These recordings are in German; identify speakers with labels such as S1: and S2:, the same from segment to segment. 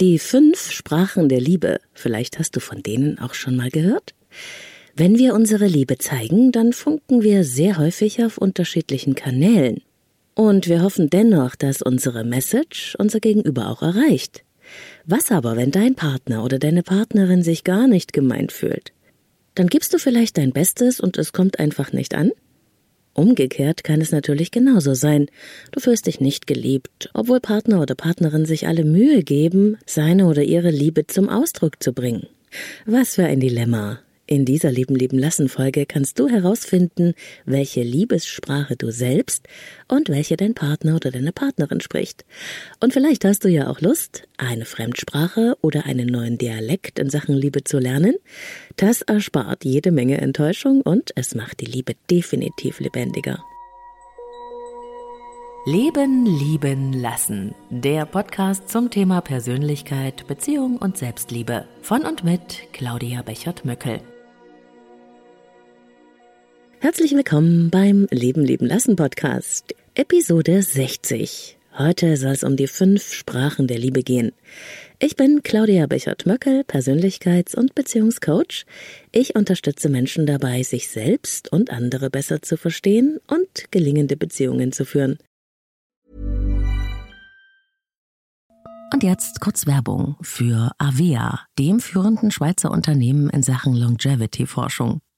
S1: Die fünf Sprachen der Liebe, vielleicht hast du von denen auch schon mal gehört? Wenn wir unsere Liebe zeigen, dann funken wir sehr häufig auf unterschiedlichen Kanälen. Und wir hoffen dennoch, dass unsere Message unser Gegenüber auch erreicht. Was aber, wenn dein Partner oder deine Partnerin sich gar nicht gemeint fühlt? Dann gibst du vielleicht dein Bestes und es kommt einfach nicht an? Umgekehrt kann es natürlich genauso sein. Du fühlst dich nicht geliebt, obwohl Partner oder Partnerin sich alle Mühe geben, seine oder ihre Liebe zum Ausdruck zu bringen. Was für ein Dilemma. In dieser Leben lieben lassen Folge kannst du herausfinden, welche Liebessprache du selbst und welche dein Partner oder deine Partnerin spricht. Und vielleicht hast du ja auch Lust, eine Fremdsprache oder einen neuen Dialekt in Sachen Liebe zu lernen. Das erspart jede Menge Enttäuschung und es macht die Liebe definitiv lebendiger. Leben, lieben, lassen. Der Podcast zum Thema Persönlichkeit, Beziehung und Selbstliebe. Von und mit Claudia Bechert-Möckel. Herzlich willkommen beim Leben leben lassen Podcast, Episode 60. Heute soll es um die fünf Sprachen der Liebe gehen. Ich bin Claudia Bechert-Möckel, Persönlichkeits- und Beziehungscoach. Ich unterstütze Menschen dabei, sich selbst und andere besser zu verstehen und gelingende Beziehungen zu führen. Und jetzt kurz Werbung für Avea, dem führenden Schweizer Unternehmen in Sachen Longevity-Forschung.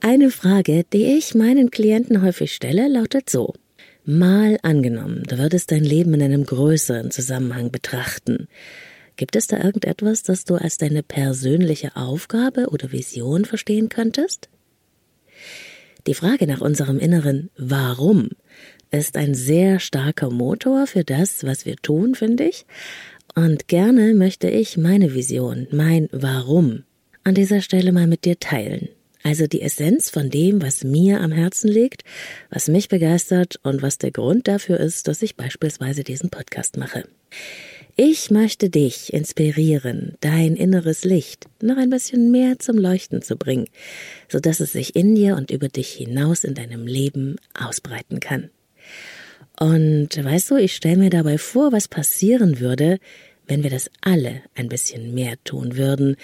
S1: eine Frage, die ich meinen Klienten häufig stelle, lautet so. Mal angenommen, du würdest dein Leben in einem größeren Zusammenhang betrachten. Gibt es da irgendetwas, das du als deine persönliche Aufgabe oder Vision verstehen könntest? Die Frage nach unserem inneren Warum ist ein sehr starker Motor für das, was wir tun, finde ich. Und gerne möchte ich meine Vision, mein Warum an dieser Stelle mal mit dir teilen. Also die Essenz von dem, was mir am Herzen liegt, was mich begeistert und was der Grund dafür ist, dass ich beispielsweise diesen Podcast mache. Ich möchte dich inspirieren, dein inneres Licht noch ein bisschen mehr zum Leuchten zu bringen, so dass es sich in dir und über dich hinaus in deinem Leben ausbreiten kann. Und weißt du, ich stelle mir dabei vor, was passieren würde, wenn wir das alle ein bisschen mehr tun würden,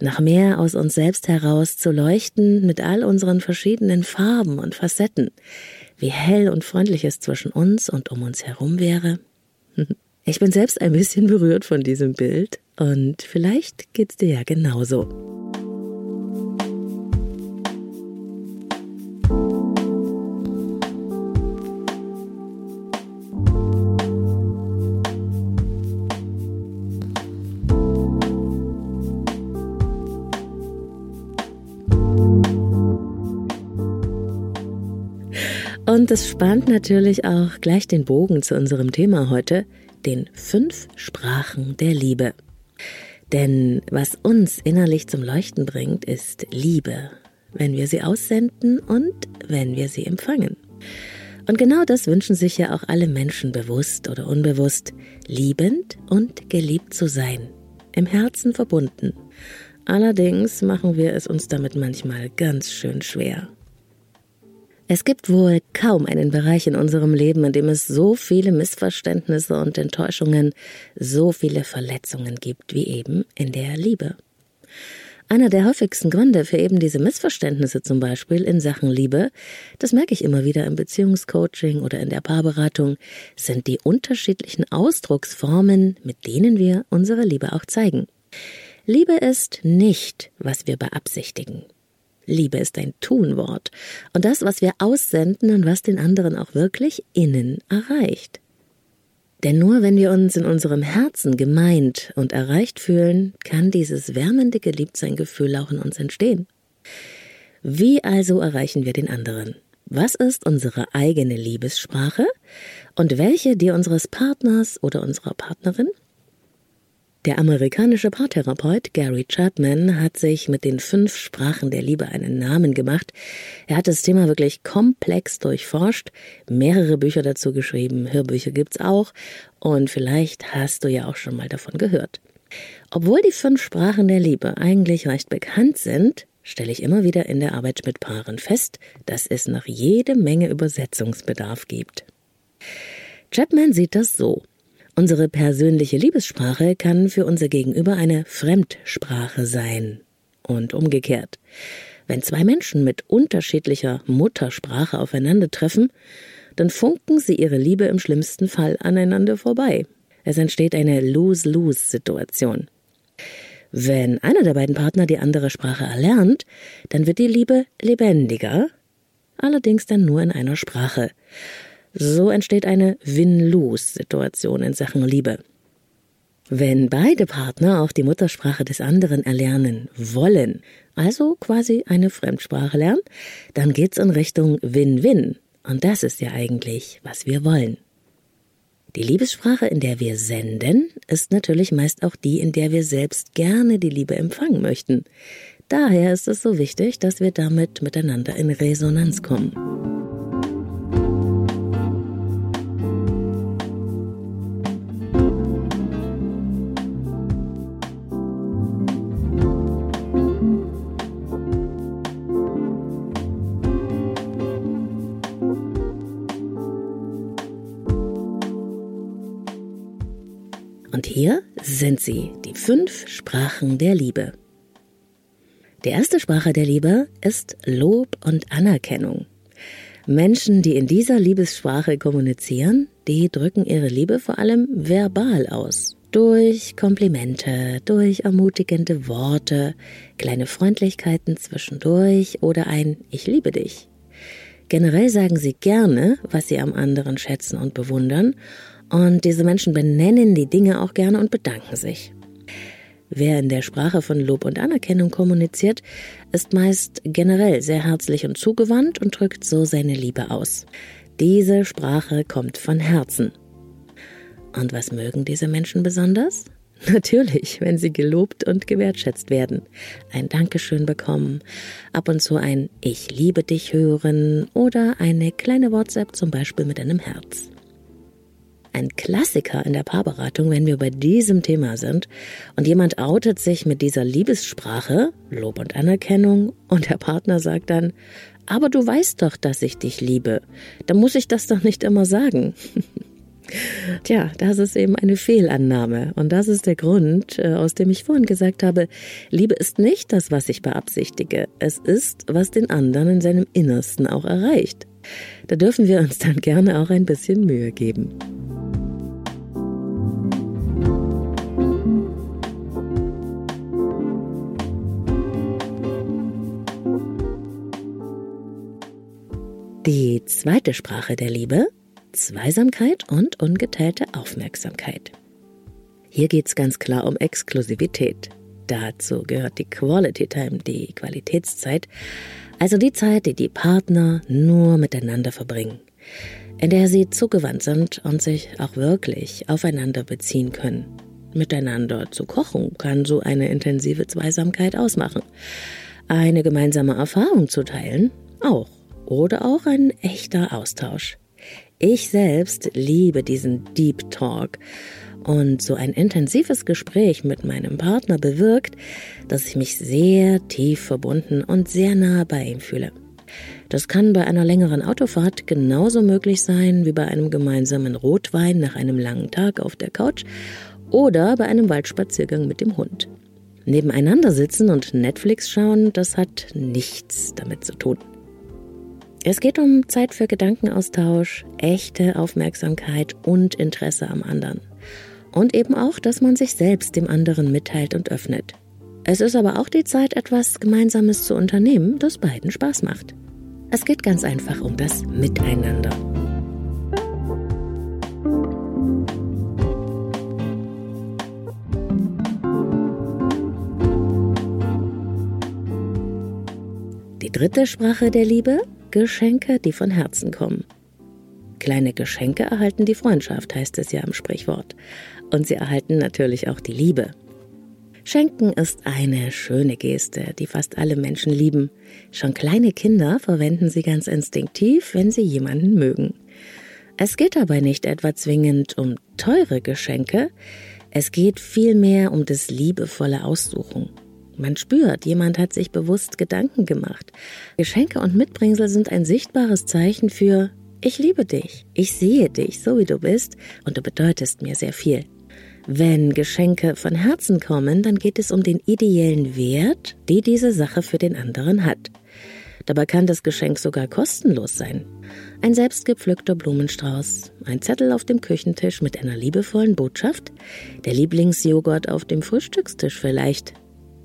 S1: nach mehr aus uns selbst heraus zu leuchten mit all unseren verschiedenen Farben und Facetten, wie hell und freundlich es zwischen uns und um uns herum wäre. Ich bin selbst ein bisschen berührt von diesem Bild und vielleicht geht's dir ja genauso. Und es spannt natürlich auch gleich den Bogen zu unserem Thema heute, den fünf Sprachen der Liebe. Denn was uns innerlich zum Leuchten bringt, ist Liebe, wenn wir sie aussenden und wenn wir sie empfangen. Und genau das wünschen sich ja auch alle Menschen bewusst oder unbewusst, liebend und geliebt zu sein, im Herzen verbunden. Allerdings machen wir es uns damit manchmal ganz schön schwer. Es gibt wohl kaum einen Bereich in unserem Leben, in dem es so viele Missverständnisse und Enttäuschungen, so viele Verletzungen gibt wie eben in der Liebe. Einer der häufigsten Gründe für eben diese Missverständnisse zum Beispiel in Sachen Liebe, das merke ich immer wieder im Beziehungscoaching oder in der Paarberatung, sind die unterschiedlichen Ausdrucksformen, mit denen wir unsere Liebe auch zeigen. Liebe ist nicht, was wir beabsichtigen. Liebe ist ein Tunwort und das, was wir aussenden und was den anderen auch wirklich innen erreicht. Denn nur wenn wir uns in unserem Herzen gemeint und erreicht fühlen, kann dieses wärmende Geliebtsein-Gefühl auch in uns entstehen. Wie also erreichen wir den anderen? Was ist unsere eigene Liebessprache und welche die unseres Partners oder unserer Partnerin? Der amerikanische Paartherapeut Gary Chapman hat sich mit den fünf Sprachen der Liebe einen Namen gemacht. Er hat das Thema wirklich komplex durchforscht, mehrere Bücher dazu geschrieben, Hörbücher gibt's auch und vielleicht hast du ja auch schon mal davon gehört. Obwohl die fünf Sprachen der Liebe eigentlich recht bekannt sind, stelle ich immer wieder in der Arbeit mit Paaren fest, dass es noch jede Menge Übersetzungsbedarf gibt. Chapman sieht das so. Unsere persönliche Liebessprache kann für unser Gegenüber eine Fremdsprache sein. Und umgekehrt. Wenn zwei Menschen mit unterschiedlicher Muttersprache aufeinandertreffen, dann funken sie ihre Liebe im schlimmsten Fall aneinander vorbei. Es entsteht eine Lose-Lose-Situation. Wenn einer der beiden Partner die andere Sprache erlernt, dann wird die Liebe lebendiger, allerdings dann nur in einer Sprache. So entsteht eine Win-Lose-Situation in Sachen Liebe. Wenn beide Partner auch die Muttersprache des anderen erlernen wollen, also quasi eine Fremdsprache lernen, dann geht's in Richtung Win-Win. Und das ist ja eigentlich, was wir wollen. Die Liebessprache, in der wir senden, ist natürlich meist auch die, in der wir selbst gerne die Liebe empfangen möchten. Daher ist es so wichtig, dass wir damit miteinander in Resonanz kommen. Und hier sind sie, die fünf Sprachen der Liebe. Die erste Sprache der Liebe ist Lob und Anerkennung. Menschen, die in dieser Liebessprache kommunizieren, die drücken ihre Liebe vor allem verbal aus. Durch Komplimente, durch ermutigende Worte, kleine Freundlichkeiten zwischendurch oder ein Ich liebe dich. Generell sagen sie gerne, was sie am anderen schätzen und bewundern und diese Menschen benennen die Dinge auch gerne und bedanken sich. Wer in der Sprache von Lob und Anerkennung kommuniziert, ist meist generell sehr herzlich und zugewandt und drückt so seine Liebe aus. Diese Sprache kommt von Herzen. Und was mögen diese Menschen besonders? Natürlich, wenn sie gelobt und gewertschätzt werden, ein Dankeschön bekommen, ab und zu ein Ich liebe dich hören oder eine kleine WhatsApp zum Beispiel mit einem Herz ein Klassiker in der Paarberatung, wenn wir bei diesem Thema sind und jemand outet sich mit dieser Liebessprache, Lob und Anerkennung, und der Partner sagt dann, aber du weißt doch, dass ich dich liebe. Da muss ich das doch nicht immer sagen. Tja, das ist eben eine Fehlannahme. Und das ist der Grund, äh, aus dem ich vorhin gesagt habe, Liebe ist nicht das, was ich beabsichtige. Es ist, was den anderen in seinem Innersten auch erreicht. Da dürfen wir uns dann gerne auch ein bisschen Mühe geben. Die zweite Sprache der Liebe, Zweisamkeit und ungeteilte Aufmerksamkeit. Hier geht es ganz klar um Exklusivität. Dazu gehört die Quality Time, die Qualitätszeit, also die Zeit, die die Partner nur miteinander verbringen, in der sie zugewandt sind und sich auch wirklich aufeinander beziehen können. Miteinander zu kochen kann so eine intensive Zweisamkeit ausmachen. Eine gemeinsame Erfahrung zu teilen auch oder auch ein echter Austausch. Ich selbst liebe diesen Deep Talk Und so ein intensives Gespräch mit meinem Partner bewirkt, dass ich mich sehr tief verbunden und sehr nahe bei ihm fühle. Das kann bei einer längeren Autofahrt genauso möglich sein wie bei einem gemeinsamen Rotwein nach einem langen Tag auf der Couch oder bei einem Waldspaziergang mit dem Hund. Nebeneinander sitzen und Netflix schauen, das hat nichts damit zu tun. Es geht um Zeit für Gedankenaustausch, echte Aufmerksamkeit und Interesse am anderen. Und eben auch, dass man sich selbst dem anderen mitteilt und öffnet. Es ist aber auch die Zeit, etwas Gemeinsames zu unternehmen, das beiden Spaß macht. Es geht ganz einfach um das Miteinander. Die dritte Sprache der Liebe Geschenke, die von Herzen kommen. Kleine Geschenke erhalten die Freundschaft, heißt es ja im Sprichwort. Und sie erhalten natürlich auch die Liebe. Schenken ist eine schöne Geste, die fast alle Menschen lieben. Schon kleine Kinder verwenden sie ganz instinktiv, wenn sie jemanden mögen. Es geht dabei nicht etwa zwingend um teure Geschenke, es geht vielmehr um das liebevolle Aussuchen. Man spürt, jemand hat sich bewusst Gedanken gemacht. Geschenke und Mitbringsel sind ein sichtbares Zeichen für ich liebe dich, ich sehe dich, so wie du bist, und du bedeutest mir sehr viel. Wenn Geschenke von Herzen kommen, dann geht es um den ideellen Wert, die diese Sache für den anderen hat. Dabei kann das Geschenk sogar kostenlos sein. Ein selbstgepflückter Blumenstrauß, ein Zettel auf dem Küchentisch mit einer liebevollen Botschaft, der Lieblingsjoghurt auf dem Frühstückstisch vielleicht,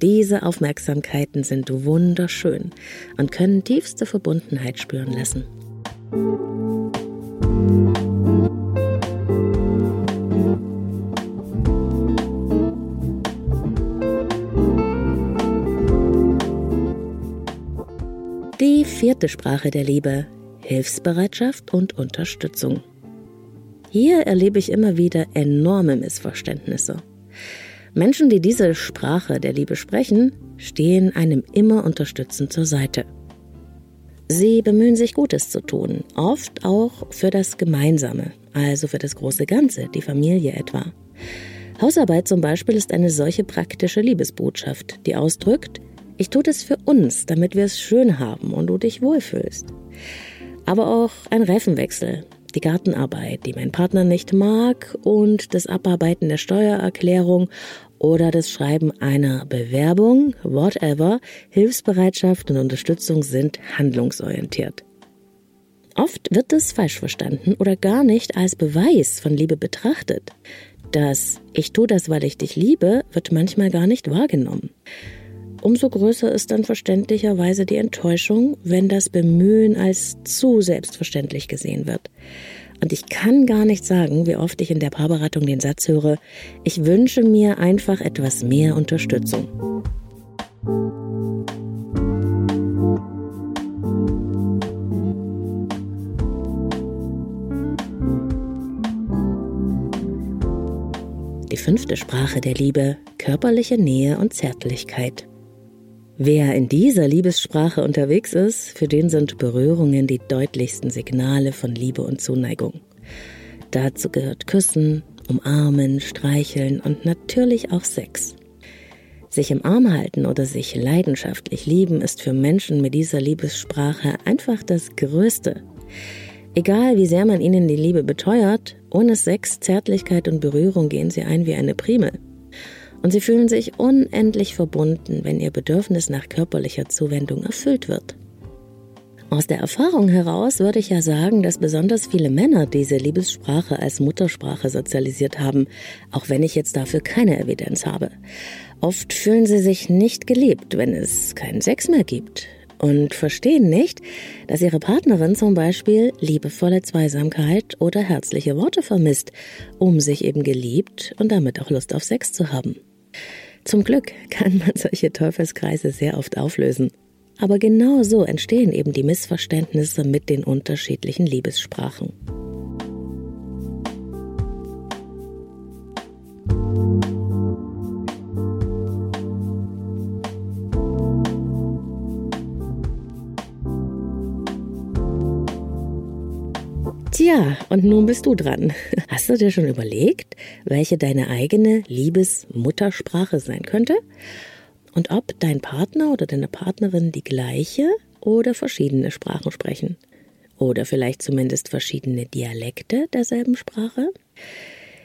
S1: diese Aufmerksamkeiten sind wunderschön und können tiefste Verbundenheit spüren lassen. Die vierte Sprache der Liebe, Hilfsbereitschaft und Unterstützung. Hier erlebe ich immer wieder enorme Missverständnisse. Menschen, die diese Sprache der Liebe sprechen, stehen einem immer unterstützend zur Seite. Sie bemühen sich Gutes zu tun, oft auch für das Gemeinsame, also für das große Ganze, die Familie etwa. Hausarbeit zum Beispiel ist eine solche praktische Liebesbotschaft, die ausdrückt, ich tue das für uns, damit wir es schön haben und du dich wohlfühlst. Aber auch ein Reifenwechsel, die Gartenarbeit, die mein Partner nicht mag und das Abarbeiten der Steuererklärung oder das Schreiben einer Bewerbung, whatever, Hilfsbereitschaft und Unterstützung sind handlungsorientiert. Oft wird es falsch verstanden oder gar nicht als Beweis von Liebe betrachtet. Das Ich tue das, weil ich dich liebe, wird manchmal gar nicht wahrgenommen. Umso größer ist dann verständlicherweise die Enttäuschung, wenn das Bemühen als zu selbstverständlich gesehen wird. Und ich kann gar nicht sagen, wie oft ich in der Paarberatung den Satz höre, ich wünsche mir einfach etwas mehr Unterstützung. Die fünfte Sprache der Liebe, körperliche Nähe und Zärtlichkeit. Wer in dieser Liebessprache unterwegs ist, für den sind Berührungen die deutlichsten Signale von Liebe und Zuneigung. Dazu gehört Küssen, Umarmen, Streicheln und natürlich auch Sex. Sich im Arm halten oder sich leidenschaftlich lieben ist für Menschen mit dieser Liebessprache einfach das Größte. Egal wie sehr man ihnen die Liebe beteuert, ohne Sex, Zärtlichkeit und Berührung gehen sie ein wie eine Primel. Und sie fühlen sich unendlich verbunden, wenn ihr Bedürfnis nach körperlicher Zuwendung erfüllt wird. Aus der Erfahrung heraus würde ich ja sagen, dass besonders viele Männer diese Liebessprache als Muttersprache sozialisiert haben, auch wenn ich jetzt dafür keine Evidenz habe. Oft fühlen sie sich nicht geliebt, wenn es keinen Sex mehr gibt und verstehen nicht, dass ihre Partnerin zum Beispiel liebevolle Zweisamkeit oder herzliche Worte vermisst, um sich eben geliebt und damit auch Lust auf Sex zu haben. Zum Glück kann man solche Teufelskreise sehr oft auflösen. Aber genau so entstehen eben die Missverständnisse mit den unterschiedlichen Liebessprachen. Tja, und nun bist du dran. Hast du dir schon überlegt, welche deine eigene Liebesmuttersprache sein könnte? Und ob dein Partner oder deine Partnerin die gleiche oder verschiedene Sprachen sprechen? Oder vielleicht zumindest verschiedene Dialekte derselben Sprache?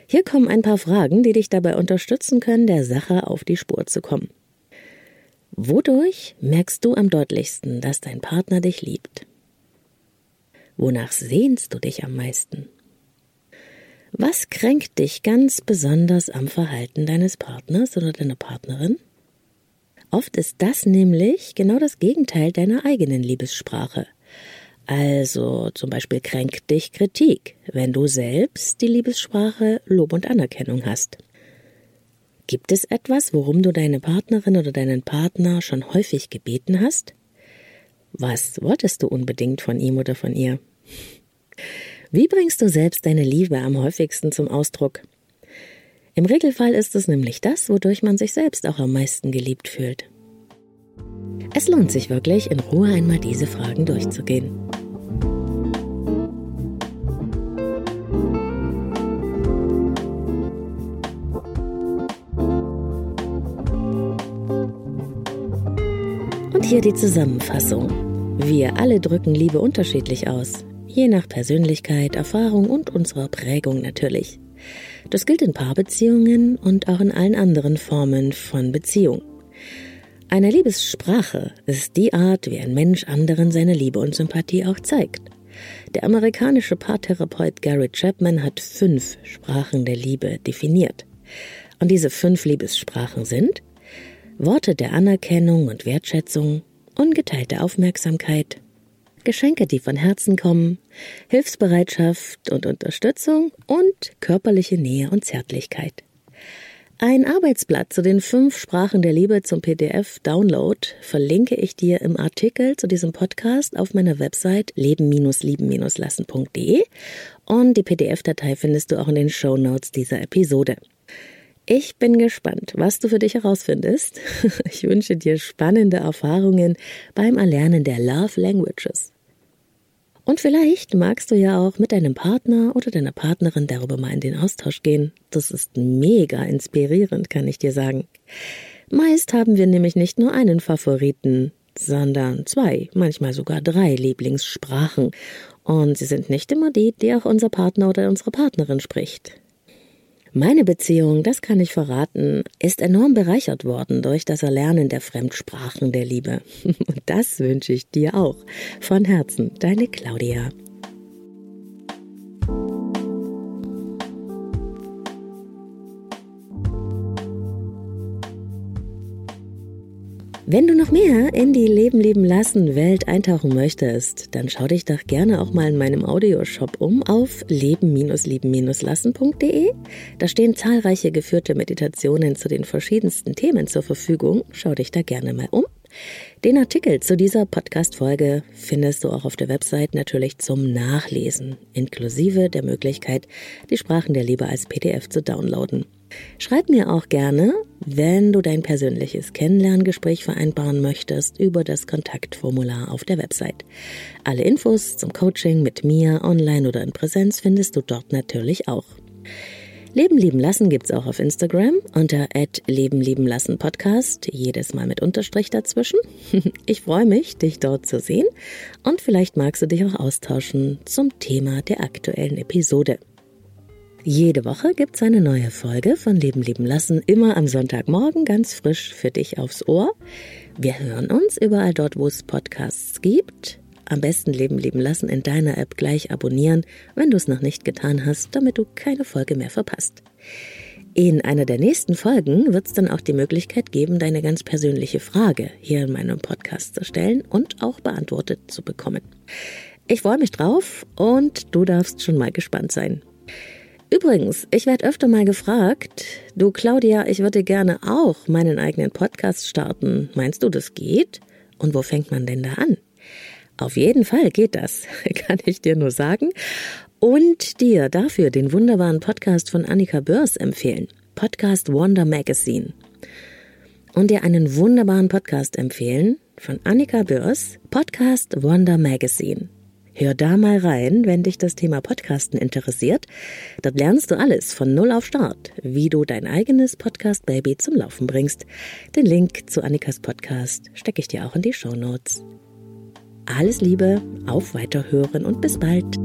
S1: Hier kommen ein paar Fragen, die dich dabei unterstützen können, der Sache auf die Spur zu kommen. Wodurch merkst du am deutlichsten, dass dein Partner dich liebt? Wonach sehnst du dich am meisten? Was kränkt dich ganz besonders am Verhalten deines Partners oder deiner Partnerin? Oft ist das nämlich genau das Gegenteil deiner eigenen Liebessprache. Also zum Beispiel kränkt dich Kritik, wenn du selbst die Liebessprache Lob und Anerkennung hast. Gibt es etwas, worum du deine Partnerin oder deinen Partner schon häufig gebeten hast? Was wolltest du unbedingt von ihm oder von ihr? Wie bringst du selbst deine Liebe am häufigsten zum Ausdruck? Im Regelfall ist es nämlich das, wodurch man sich selbst auch am meisten geliebt fühlt. Es lohnt sich wirklich, in Ruhe einmal diese Fragen durchzugehen. Und hier die Zusammenfassung. Wir alle drücken Liebe unterschiedlich aus je nach Persönlichkeit, Erfahrung und unserer Prägung natürlich. Das gilt in Paarbeziehungen und auch in allen anderen Formen von Beziehung. Eine Liebessprache ist die Art, wie ein Mensch anderen seine Liebe und Sympathie auch zeigt. Der amerikanische Paartherapeut Gary Chapman hat fünf Sprachen der Liebe definiert. Und diese fünf Liebessprachen sind Worte der Anerkennung und Wertschätzung, ungeteilte Aufmerksamkeit, Geschenke, die von Herzen kommen, Hilfsbereitschaft und Unterstützung und körperliche Nähe und Zärtlichkeit. Ein Arbeitsblatt zu den fünf Sprachen der Liebe zum PDF-Download verlinke ich dir im Artikel zu diesem Podcast auf meiner Website leben-lieben-lassen.de und die PDF-Datei findest du auch in den Show Notes dieser Episode. Ich bin gespannt, was du für dich herausfindest. Ich wünsche dir spannende Erfahrungen beim Erlernen der Love Languages. Und vielleicht magst du ja auch mit deinem Partner oder deiner Partnerin darüber mal in den Austausch gehen. Das ist mega inspirierend, kann ich dir sagen. Meist haben wir nämlich nicht nur einen Favoriten, sondern zwei, manchmal sogar drei Lieblingssprachen. Und sie sind nicht immer die, die auch unser Partner oder unsere Partnerin spricht. Meine Beziehung, das kann ich verraten, ist enorm bereichert worden durch das Erlernen der Fremdsprachen der Liebe. Und das wünsche ich dir auch. Von Herzen, deine Claudia. Wenn du noch mehr in die Leben leben lassen Welt eintauchen möchtest, dann schau dich doch gerne auch mal in meinem Audioshop um auf leben-lieben-lassen.de. Da stehen zahlreiche geführte Meditationen zu den verschiedensten Themen zur Verfügung. Schau dich da gerne mal um. Den Artikel zu dieser Podcast-Folge findest du auch auf der Website natürlich zum Nachlesen, inklusive der Möglichkeit, die Sprachen der Liebe als PDF zu downloaden. Schreib mir auch gerne, wenn du dein persönliches Kennenlerngespräch vereinbaren möchtest, über das Kontaktformular auf der Website. Alle Infos zum Coaching mit mir, online oder in Präsenz, findest du dort natürlich auch. Leben lieben lassen gibt's auch auf Instagram unter Leben lieben lassen Podcast, jedes Mal mit Unterstrich dazwischen. Ich freue mich, dich dort zu sehen und vielleicht magst du dich auch austauschen zum Thema der aktuellen Episode. Jede Woche gibt's eine neue Folge von Leben lieben lassen, immer am Sonntagmorgen ganz frisch für dich aufs Ohr. Wir hören uns überall dort, wo es Podcasts gibt. Am besten Leben lieben lassen in deiner App gleich abonnieren, wenn du es noch nicht getan hast, damit du keine Folge mehr verpasst. In einer der nächsten Folgen wird es dann auch die Möglichkeit geben, deine ganz persönliche Frage hier in meinem Podcast zu stellen und auch beantwortet zu bekommen. Ich freue mich drauf und du darfst schon mal gespannt sein. Übrigens, ich werde öfter mal gefragt, du Claudia, ich würde gerne auch meinen eigenen Podcast starten. Meinst du, das geht? Und wo fängt man denn da an? Auf jeden Fall geht das, kann ich dir nur sagen. Und dir dafür den wunderbaren Podcast von Annika Börs empfehlen. Podcast Wonder Magazine. Und dir einen wunderbaren Podcast empfehlen von Annika Börs, Podcast Wonder Magazine. Hör da mal rein, wenn dich das Thema Podcasten interessiert. Dort lernst du alles von Null auf Start, wie du dein eigenes Podcast-Baby zum Laufen bringst. Den Link zu Annikas Podcast stecke ich dir auch in die Show Notes. Alles Liebe, auf Weiterhören und bis bald.